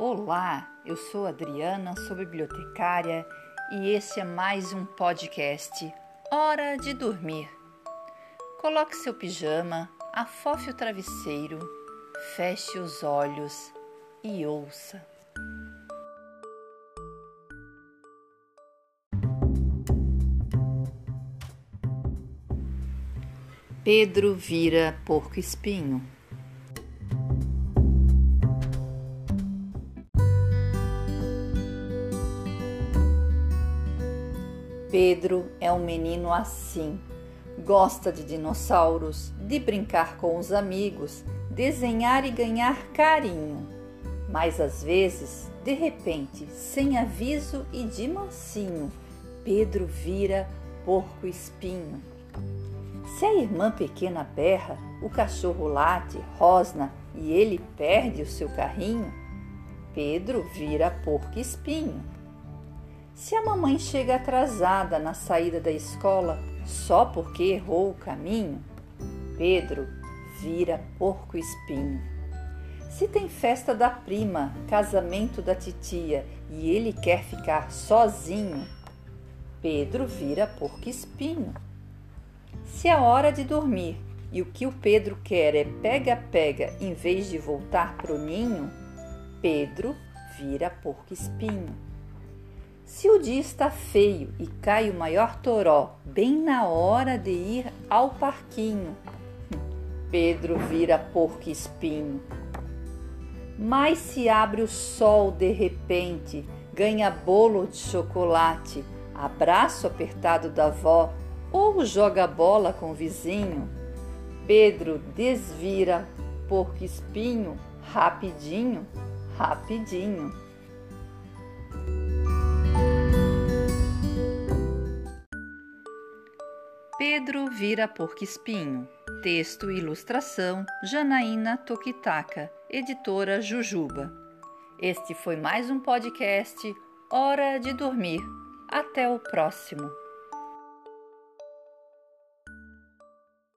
Olá, eu sou Adriana, sou bibliotecária e este é mais um podcast Hora de Dormir. Coloque seu pijama, afofe o travesseiro, feche os olhos e ouça. Pedro vira porco espinho. Pedro é um menino assim. Gosta de dinossauros, de brincar com os amigos, desenhar e ganhar carinho. Mas às vezes, de repente, sem aviso e de mansinho, Pedro vira porco espinho. Se a irmã pequena berra, o cachorro late, rosna e ele perde o seu carrinho, Pedro vira porco espinho. Se a mamãe chega atrasada na saída da escola só porque errou o caminho, Pedro vira porco espinho. Se tem festa da prima, casamento da titia e ele quer ficar sozinho, Pedro vira porco espinho. Se é hora de dormir e o que o Pedro quer é pega-pega em vez de voltar pro ninho, Pedro vira porco espinho. Se o dia está feio e cai o maior toró bem na hora de ir ao parquinho, Pedro vira porco espinho. Mas se abre o sol de repente, ganha bolo de chocolate, abraço apertado da avó ou joga bola com o vizinho, Pedro desvira porco espinho rapidinho, rapidinho. Pedro vira porco-espinho. Texto e ilustração Janaína Tokitaka, editora Jujuba. Este foi mais um podcast Hora de Dormir. Até o próximo.